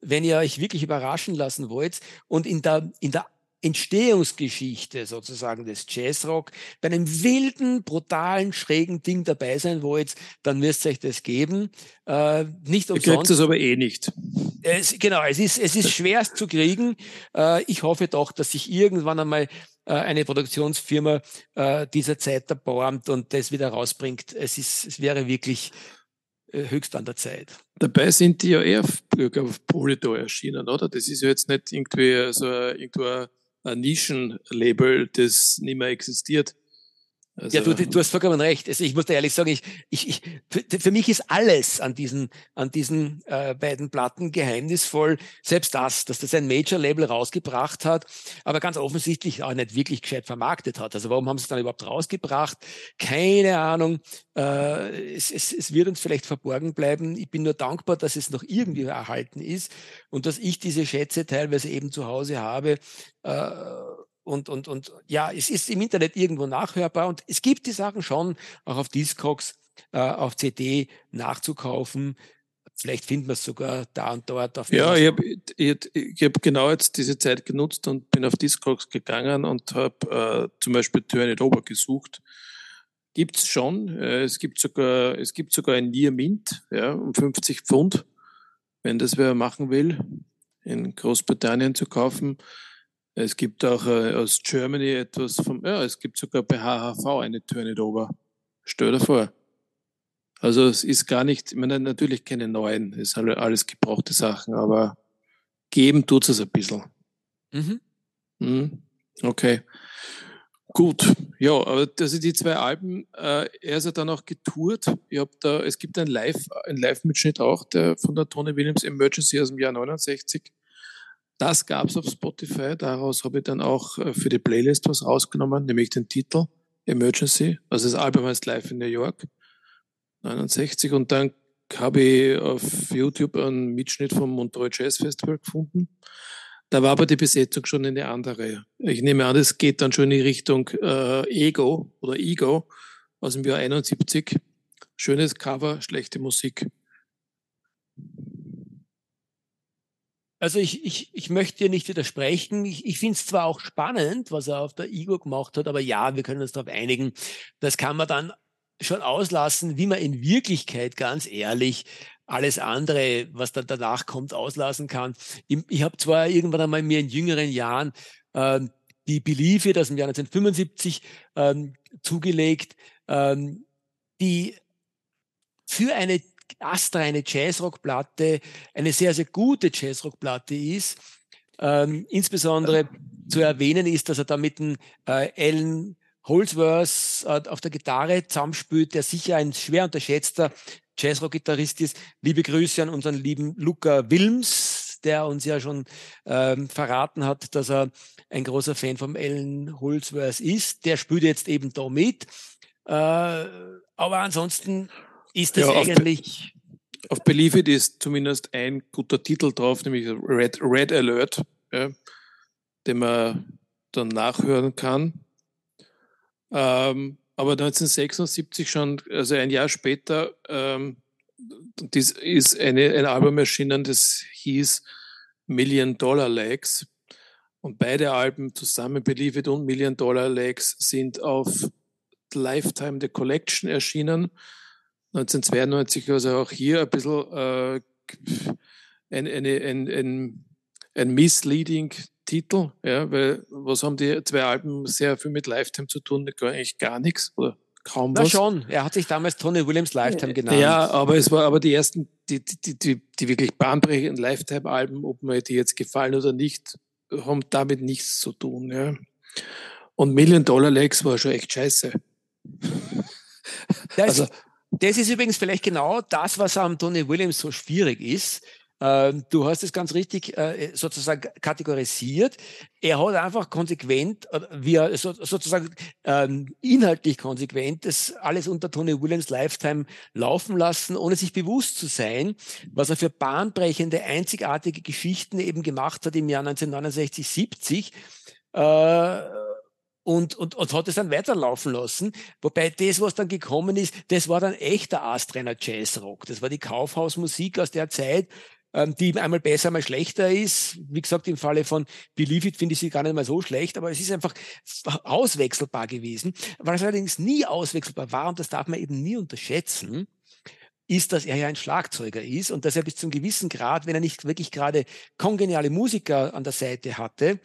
wenn ihr euch wirklich überraschen lassen wollt und in der, in der Entstehungsgeschichte sozusagen des Jazzrock bei einem wilden, brutalen, schrägen Ding dabei sein wollt, dann müsst ihr euch das geben. Äh, nicht umsonst. Ihr kriegt es aber eh nicht. Es, genau, es ist, es ist schwerst zu kriegen. Äh, ich hoffe doch, dass sich irgendwann einmal eine Produktionsfirma äh, dieser Zeit erbarmt und das wieder rausbringt. Es, ist, es wäre wirklich äh, höchst an der Zeit. Dabei sind die ja eher auf, Polydor erschienen, oder? Das ist ja jetzt nicht irgendwie so irgendwo ein Nischenlabel, das nicht mehr existiert. Also, ja, du, du hast vollkommen recht. Also ich muss dir ehrlich sagen, ich, ich, ich, für, für mich ist alles an diesen, an diesen äh, beiden Platten geheimnisvoll. Selbst das, dass das ein Major-Label rausgebracht hat, aber ganz offensichtlich auch nicht wirklich gescheit vermarktet hat. Also warum haben sie es dann überhaupt rausgebracht? Keine Ahnung. Äh, es, es, es wird uns vielleicht verborgen bleiben. Ich bin nur dankbar, dass es noch irgendwie erhalten ist und dass ich diese Schätze teilweise eben zu Hause habe. Äh, und, und, und ja, es ist im Internet irgendwo nachhörbar und es gibt die Sachen schon auch auf Discogs, äh, auf CD nachzukaufen. Vielleicht finden wir es sogar da und dort. Auf ja, ich habe hab genau jetzt diese Zeit genutzt und bin auf Discogs gegangen und habe äh, zum Beispiel Turn It Over gesucht. Gibt's schon. Äh, es gibt sogar, es gibt sogar ein Near Mint, ja, um 50 Pfund, wenn das wer machen will, in Großbritannien zu kaufen. Es gibt auch äh, aus Germany etwas vom, ja, es gibt sogar bei HHV eine Turn It Over. Stell dir vor. Also es ist gar nicht, ich meine, natürlich keine neuen, es ist alles gebrauchte Sachen, aber geben tut es ein bisschen. Mhm. Mhm. Okay. Gut, ja, aber also die zwei Alben, äh, er ist ja dann auch getourt. Ich hab da, es gibt ein Live, ein Live-Mitschnitt auch, der von der Tony Williams Emergency aus dem Jahr 69. Das gab es auf Spotify. Daraus habe ich dann auch äh, für die Playlist was rausgenommen, nämlich den Titel Emergency. Also das Album heißt Live in New York 69. Und dann habe ich auf YouTube einen Mitschnitt vom Montreux Jazz Festival gefunden. Da war aber die Besetzung schon eine andere. Ich nehme an, es geht dann schon in Richtung äh, Ego oder Ego aus dem Jahr 71. Schönes Cover, schlechte Musik. Also ich, ich, ich möchte dir nicht widersprechen. Ich, ich finde es zwar auch spannend, was er auf der Igor gemacht hat, aber ja, wir können uns darauf einigen. Das kann man dann schon auslassen, wie man in Wirklichkeit ganz ehrlich alles andere, was dann danach kommt, auslassen kann. Ich, ich habe zwar irgendwann einmal mir in jüngeren Jahren ähm, die Believe It aus dem Jahr 1975 ähm, zugelegt, ähm, die für eine astreine Jazzrockplatte eine sehr, sehr gute Jazzrockplatte ist. Ähm, insbesondere zu erwähnen ist, dass er da mit dem äh, Alan Holdsworth äh, auf der Gitarre zusammenspielt, der sicher ein schwer unterschätzter Jazzrock-Gitarrist ist. Liebe Grüße an unseren lieben Luca Wilms, der uns ja schon ähm, verraten hat, dass er ein großer Fan vom Alan Holdsworth ist. Der spielt jetzt eben da mit. Äh, aber ansonsten ist das ja, eigentlich. Auf, auf Believe It ist zumindest ein guter Titel drauf, nämlich Red, Red Alert, ja, den man dann nachhören kann. Ähm, aber 1976 schon, also ein Jahr später, ähm, das ist eine, ein Album erschienen, das hieß Million Dollar Legs. Und beide Alben zusammen, Believe It und Million Dollar Legs, sind auf Lifetime The Collection erschienen. 1992, also auch hier ein bisschen äh, ein, eine, ein, ein, ein misleading Titel, ja, weil was haben die zwei Alben sehr viel mit Lifetime zu tun? Eigentlich gar nichts oder kaum Na was. schon, er hat sich damals Tony Williams Lifetime genannt. Ja, aber es war aber die ersten, die, die, die, die wirklich bahnbrechenden Lifetime-Alben, ob mir die jetzt gefallen oder nicht, haben damit nichts zu tun. Ja. Und Million Dollar Legs war schon echt scheiße. also, Das ist übrigens vielleicht genau das, was am Tony Williams so schwierig ist. Ähm, du hast es ganz richtig äh, sozusagen kategorisiert. Er hat einfach konsequent, wie er sozusagen ähm, inhaltlich konsequent das alles unter Tony Williams Lifetime laufen lassen, ohne sich bewusst zu sein, was er für bahnbrechende, einzigartige Geschichten eben gemacht hat im Jahr 1969, 70. Und, und, und hat es dann weiterlaufen lassen. Wobei das, was dann gekommen ist, das war dann echter Astreiner Jazzrock. Das war die Kaufhausmusik aus der Zeit, ähm, die einmal besser, einmal schlechter ist. Wie gesagt, im Falle von Believe It finde ich sie gar nicht mal so schlecht, aber es ist einfach auswechselbar gewesen. Was allerdings nie auswechselbar war, und das darf man eben nie unterschätzen, ist, dass er ja ein Schlagzeuger ist und dass er bis zum gewissen Grad, wenn er nicht wirklich gerade kongeniale Musiker an der Seite hatte,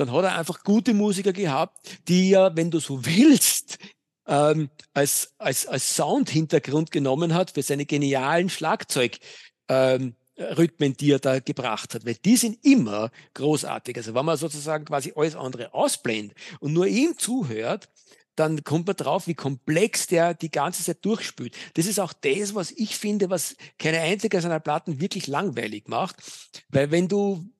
dann hat er einfach gute Musiker gehabt, die ja, wenn du so *laughs* willst, ähm, als, als, als Sound-Hintergrund genommen hat für seine genialen Schlagzeug. Ähm, Rhythmen, die er da gebracht hat, weil die sind immer großartig. Also wenn man sozusagen quasi alles andere ausblendet und nur ihm zuhört, dann kommt man drauf, wie komplex der die ganze Zeit durchspült. Das ist auch das, was ich finde, was keine einzige seiner Platten wirklich langweilig macht. Weil wenn du,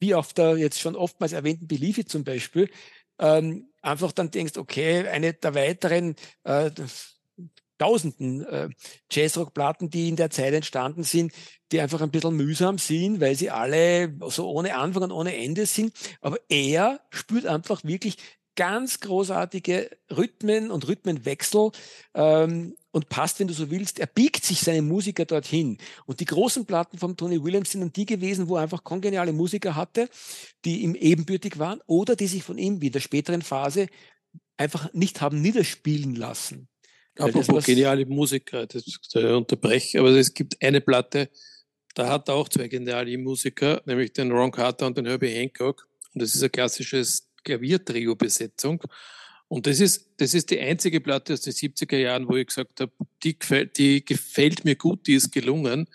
wie auf der jetzt schon oftmals erwähnten Believe zum Beispiel, ähm, einfach dann denkst, okay, eine der weiteren äh, tausenden äh, Jazzrock-Platten, die in der Zeit entstanden sind, die einfach ein bisschen mühsam sind, weil sie alle so ohne Anfang und ohne Ende sind. Aber er spürt einfach wirklich ganz großartige Rhythmen und Rhythmenwechsel ähm, und passt, wenn du so willst, er biegt sich seine Musiker dorthin. Und die großen Platten von Tony Williams sind dann die gewesen, wo er einfach kongeniale Musiker hatte, die ihm ebenbürtig waren oder die sich von ihm wie in der späteren Phase einfach nicht haben niederspielen lassen. Apropos geniale Musiker, das, unterbreche, aber es gibt eine Platte, da hat er auch zwei geniale Musiker, nämlich den Ron Carter und den Herbie Hancock. Und das ist eine klassische Klaviertrio-Besetzung. Und das ist, das ist die einzige Platte aus den 70er Jahren, wo ich gesagt habe, die gefällt, die gefällt mir gut, die ist gelungen.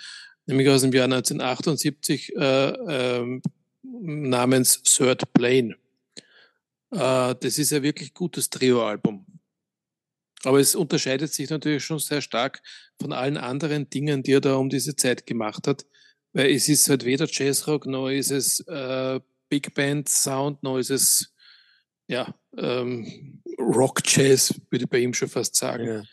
Nämlich aus dem Jahr 1978 äh, äh, namens Third Plane. Äh, das ist ein wirklich gutes Trio-Album. Aber es unterscheidet sich natürlich schon sehr stark von allen anderen Dingen, die er da um diese Zeit gemacht hat. Weil es ist halt weder Jazzrock, noch ist es äh, Big Band Sound, noch ist es ja, ähm, Rock Jazz, würde ich bei ihm schon fast sagen. Ja.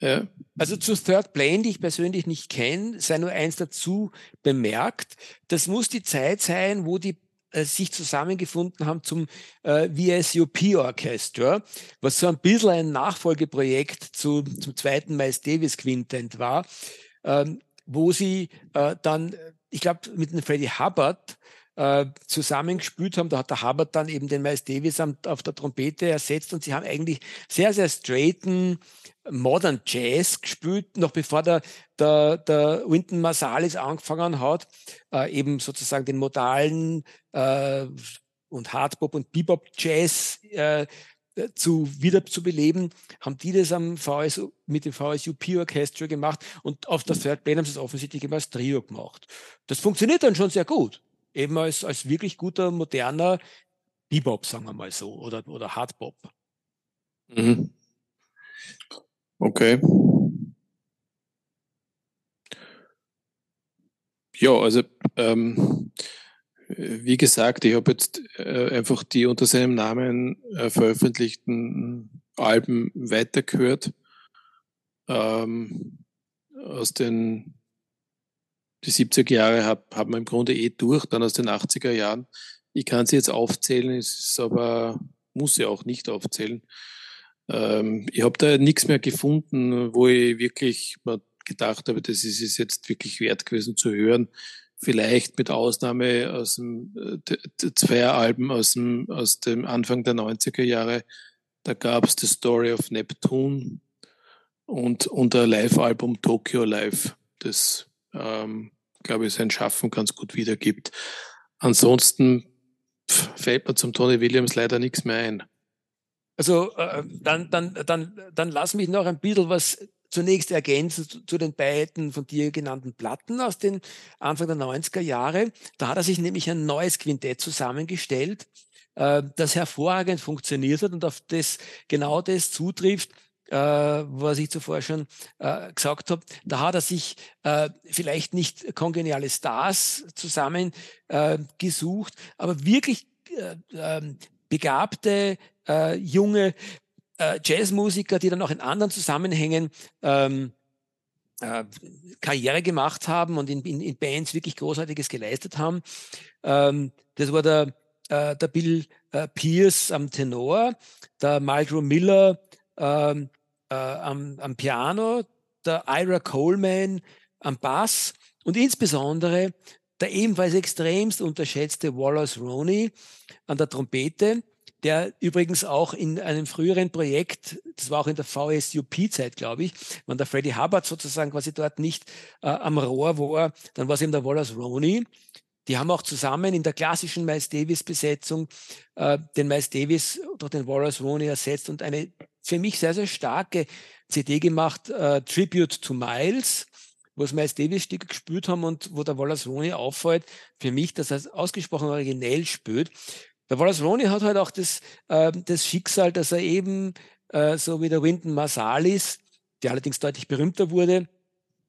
Ja. Also zu Third Plane, die ich persönlich nicht kenne, sei nur eins dazu bemerkt. Das muss die Zeit sein, wo die äh, sich zusammengefunden haben zum äh, VSUP Orchestra, was so ein bisschen ein Nachfolgeprojekt zu, zum zweiten Miles Davis Quintet war, ähm, wo sie äh, dann, ich glaube, mit dem Freddie Hubbard äh, zusammengespielt haben. Da hat der Hubbard dann eben den Miles Davis am, auf der Trompete ersetzt und sie haben eigentlich sehr, sehr straighten Modern Jazz gespielt, noch bevor der, der, der Wynton Marsalis angefangen hat, äh, eben sozusagen den modalen äh, und Hardbop und Bebop Jazz äh, zu wieder zu beleben, haben die das am VSU, mit dem VSUP Orchestra gemacht und auf der Third Band haben sie es offensichtlich immer als Trio gemacht. Das funktioniert dann schon sehr gut. Eben als, als wirklich guter, moderner Bebop, sagen wir mal so, oder, oder Hardbop. Mhm. Okay. Ja, also ähm, wie gesagt, ich habe jetzt äh, einfach die unter seinem Namen äh, veröffentlichten Alben weitergehört. Ähm, aus den die 70er Jahre hat, hat man im Grunde eh durch, dann aus den 80er Jahren. Ich kann sie jetzt aufzählen, es ist aber muss sie auch nicht aufzählen. Ähm, ich habe da nichts mehr gefunden, wo ich wirklich mal gedacht habe, das ist es jetzt wirklich wert gewesen zu hören. Vielleicht mit Ausnahme aus dem äh, zwei Alben aus dem, aus dem Anfang der 90er Jahre. Da gab es The Story of Neptune und, und ein Live-Album Tokyo Live, das, ähm, glaube ich, sein Schaffen ganz gut wiedergibt. Ansonsten fällt mir zum Tony Williams leider nichts mehr ein. Also äh, dann, dann, dann, dann lass mich noch ein bisschen was zunächst ergänzen zu, zu, den beiden von dir genannten Platten aus den Anfang der 90er Jahre. Da hat er sich nämlich ein neues Quintett zusammengestellt, äh, das hervorragend funktioniert hat und auf das genau das zutrifft, äh, was ich zuvor schon äh, gesagt habe, da hat er sich äh, vielleicht nicht kongeniale Stars zusammengesucht, äh, aber wirklich äh, ähm, begabte äh, junge Jazzmusiker, die dann auch in anderen Zusammenhängen ähm, äh, Karriere gemacht haben und in, in, in, Bands wirklich Großartiges geleistet haben. Ähm, das war der, äh, der Bill äh, Pierce am Tenor, der Mildred Miller ähm, äh, am, am Piano, der Ira Coleman am Bass und insbesondere der ebenfalls extremst unterschätzte Wallace Roney an der Trompete, der übrigens auch in einem früheren Projekt, das war auch in der VSUP-Zeit, glaube ich, wenn der Freddie Hubbard sozusagen quasi dort nicht äh, am Rohr war, dann war es eben der Wallace Roney. Die haben auch zusammen in der klassischen Miles Davis-Besetzung äh, den Miles Davis durch den Wallace Roney ersetzt und eine für mich sehr, sehr starke CD gemacht, äh, Tribute to Miles, wo es Miles Davis Stück gespielt haben und wo der Wallace Roney auffällt, für mich, dass er ausgesprochen originell spielt. Der Wallace Roney hat halt auch das, äh, das Schicksal, dass er eben, äh, so wie der Wynton Marsalis, der allerdings deutlich berühmter wurde,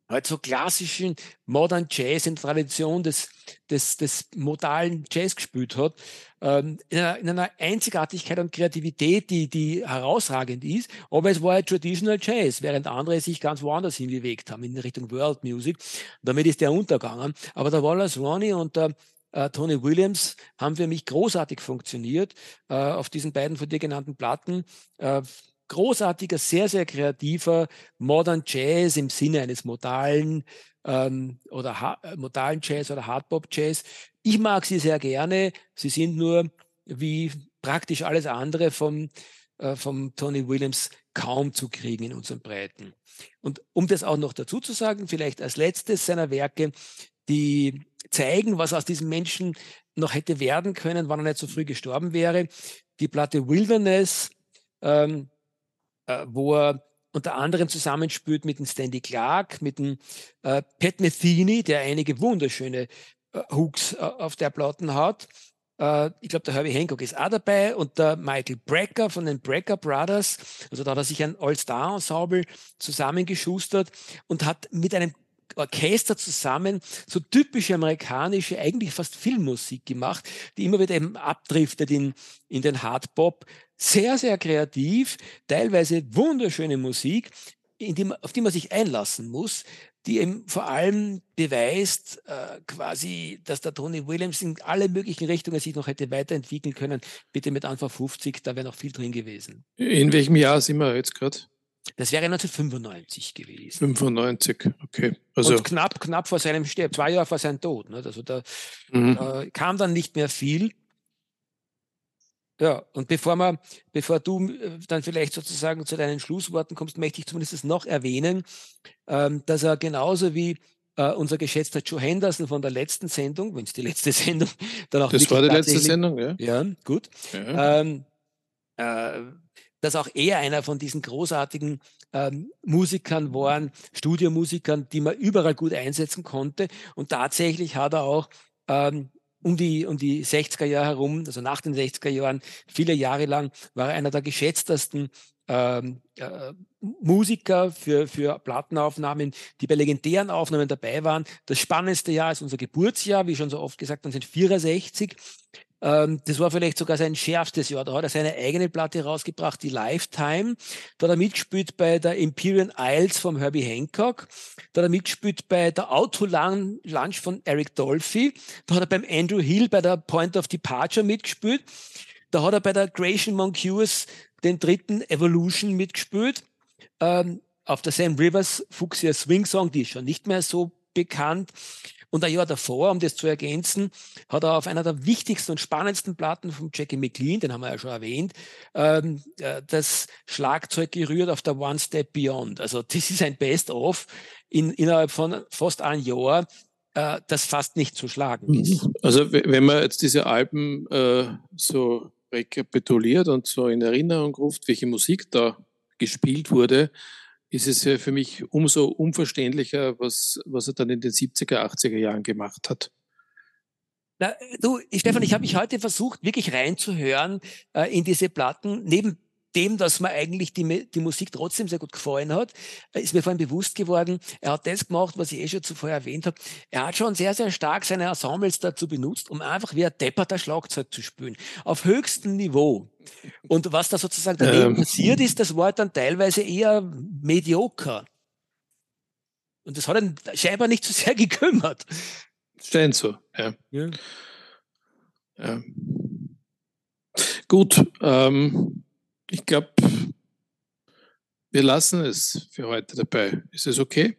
halt so klassischen Modern Jazz in Tradition des, des, des modalen Jazz gespielt hat, ähm, in, einer, in, einer, Einzigartigkeit und Kreativität, die, die herausragend ist, aber es war halt Traditional Jazz, während andere sich ganz woanders hinbewegt haben, in Richtung World Music. Damit ist der untergegangen. Aber der Wallace Roney und der äh, Tony Williams haben für mich großartig funktioniert äh, auf diesen beiden von dir genannten Platten. Äh, großartiger, sehr, sehr kreativer Modern Jazz im Sinne eines modalen ähm, oder ha äh, modalen Jazz oder Hardpop Jazz. Ich mag sie sehr gerne. Sie sind nur wie praktisch alles andere vom, äh, vom Tony Williams kaum zu kriegen in unseren Breiten. Und um das auch noch dazu zu sagen, vielleicht als letztes seiner Werke, die zeigen, was aus diesem Menschen noch hätte werden können, wann er nicht so früh gestorben wäre. Die Platte Wilderness, ähm, äh, wo er unter anderem zusammenspielt mit dem Stanley Clark, mit dem äh, Pat Metheny, der einige wunderschöne äh, Hooks äh, auf der Platten hat. Äh, ich glaube, der Herbie Hancock ist auch dabei und der Michael Brecker von den Brecker Brothers. Also da hat er sich ein All-Star-Ensemble zusammengeschustert und hat mit einem Orchester zusammen so typische amerikanische, eigentlich fast Filmmusik gemacht, die immer wieder eben abdriftet in, in den Hardpop. Sehr, sehr kreativ, teilweise wunderschöne Musik, die, auf die man sich einlassen muss, die eben vor allem beweist, äh, quasi, dass der Tony Williams in alle möglichen Richtungen sich noch hätte weiterentwickeln können. Bitte mit Anfang 50, da wäre noch viel drin gewesen. In welchem Jahr sind wir jetzt gerade? Das wäre 1995 gewesen. 95, okay. Also und knapp, knapp vor seinem Sterben, zwei Jahre vor seinem Tod. Ne? Also da mhm. äh, kam dann nicht mehr viel. Ja, und bevor, man, bevor du äh, dann vielleicht sozusagen zu deinen Schlussworten kommst, möchte ich zumindest noch erwähnen, ähm, dass er genauso wie äh, unser geschätzter Joe Henderson von der letzten Sendung, wenn es die letzte *laughs* Sendung dann auch Das war die letzte Sendung, ja. Ja, gut. Ja. Ähm, äh, dass auch er einer von diesen großartigen ähm, Musikern waren, Studiomusikern, die man überall gut einsetzen konnte. Und tatsächlich hat er auch ähm, um die, um die 60er Jahre herum, also nach den 60er Jahren, viele Jahre lang, war er einer der geschätztesten ähm, äh, Musiker für, für Plattenaufnahmen, die bei legendären Aufnahmen dabei waren. Das spannendste Jahr ist unser Geburtsjahr, wie schon so oft gesagt, 1964. Ähm, das war vielleicht sogar sein schärfstes Jahr. Da hat er seine eigene Platte rausgebracht, die Lifetime. Da hat er mitgespielt bei der Imperial Isles vom Herbie Hancock. Da hat er mitgespielt bei der Auto Lunch von Eric Dolphy. Da hat er beim Andrew Hill bei der Point of Departure mitgespielt. Da hat er bei der Gratian Moncurs den dritten Evolution mitgespielt. Ähm, auf der Sam Rivers Fuchsia Swing Song, die ist schon nicht mehr so bekannt. Und ein Jahr davor, um das zu ergänzen, hat er auf einer der wichtigsten und spannendsten Platten von Jackie McLean, den haben wir ja schon erwähnt, ähm, äh, das Schlagzeug gerührt auf der One Step Beyond. Also das ist ein Best-of in, innerhalb von fast einem Jahr, äh, das fast nicht zu schlagen ist. Mhm. Also wenn man jetzt diese Alben äh, so rekapituliert und so in Erinnerung ruft, welche Musik da gespielt wurde, ist es ja für mich umso unverständlicher, was, was er dann in den 70er, 80er Jahren gemacht hat. Na, du, Stefan, ich habe mich heute versucht, wirklich reinzuhören äh, in diese Platten. Neben dem, dass mir eigentlich die, die Musik trotzdem sehr gut gefallen hat, äh, ist mir vorhin bewusst geworden, er hat das gemacht, was ich eh schon zuvor erwähnt habe. Er hat schon sehr, sehr stark seine Ensembles dazu benutzt, um einfach wie ein depperter Schlagzeug zu spielen. Auf höchstem Niveau. Und was da sozusagen daneben ähm. passiert ist, das war dann teilweise eher medioker. Und das hat ihn scheinbar nicht so sehr *laughs* gekümmert. Scheint so, ja. ja. ja. Gut, ähm, ich glaube, wir lassen es für heute dabei. Ist es okay?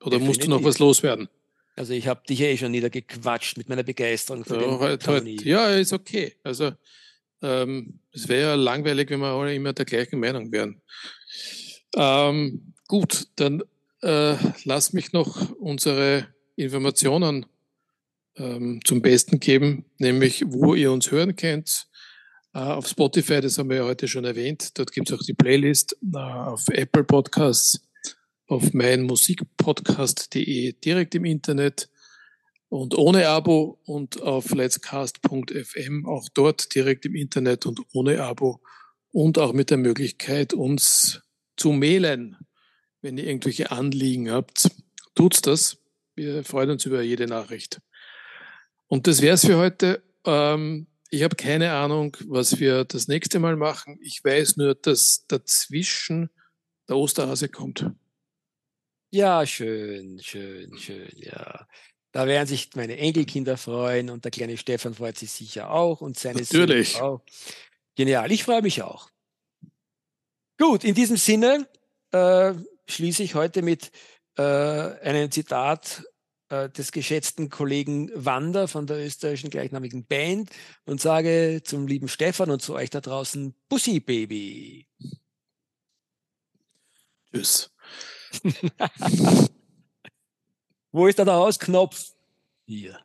Oder Definitiv. musst du noch was loswerden? Also ich habe dich eh schon niedergequatscht mit meiner Begeisterung für ja, halt, halt, Ja, ist okay. Also ähm, es wäre ja langweilig, wenn wir alle immer der gleichen Meinung wären. Ähm, gut, dann äh, lass mich noch unsere Informationen ähm, zum Besten geben, nämlich wo ihr uns hören könnt. Äh, auf Spotify, das haben wir ja heute schon erwähnt, dort gibt es auch die Playlist, äh, auf Apple Podcasts, auf meinmusikpodcast.de direkt im Internet und ohne Abo und auf letscast.fm auch dort direkt im Internet und ohne Abo und auch mit der Möglichkeit, uns zu mailen, wenn ihr irgendwelche Anliegen habt. Tut's das. Wir freuen uns über jede Nachricht. Und das wär's für heute. Ähm, ich habe keine Ahnung, was wir das nächste Mal machen. Ich weiß nur, dass dazwischen der Osterhase kommt. Ja, schön, schön, schön, ja. Da werden sich meine Enkelkinder freuen und der kleine Stefan freut sich sicher auch und seine Natürlich. auch. Genial, ich freue mich auch. Gut, in diesem Sinne äh, schließe ich heute mit äh, einem Zitat äh, des geschätzten Kollegen Wander von der österreichischen gleichnamigen Band und sage zum lieben Stefan und zu euch da draußen Pussy Baby. Tschüss. *laughs* Wo ist da der Ausknopf? Hier.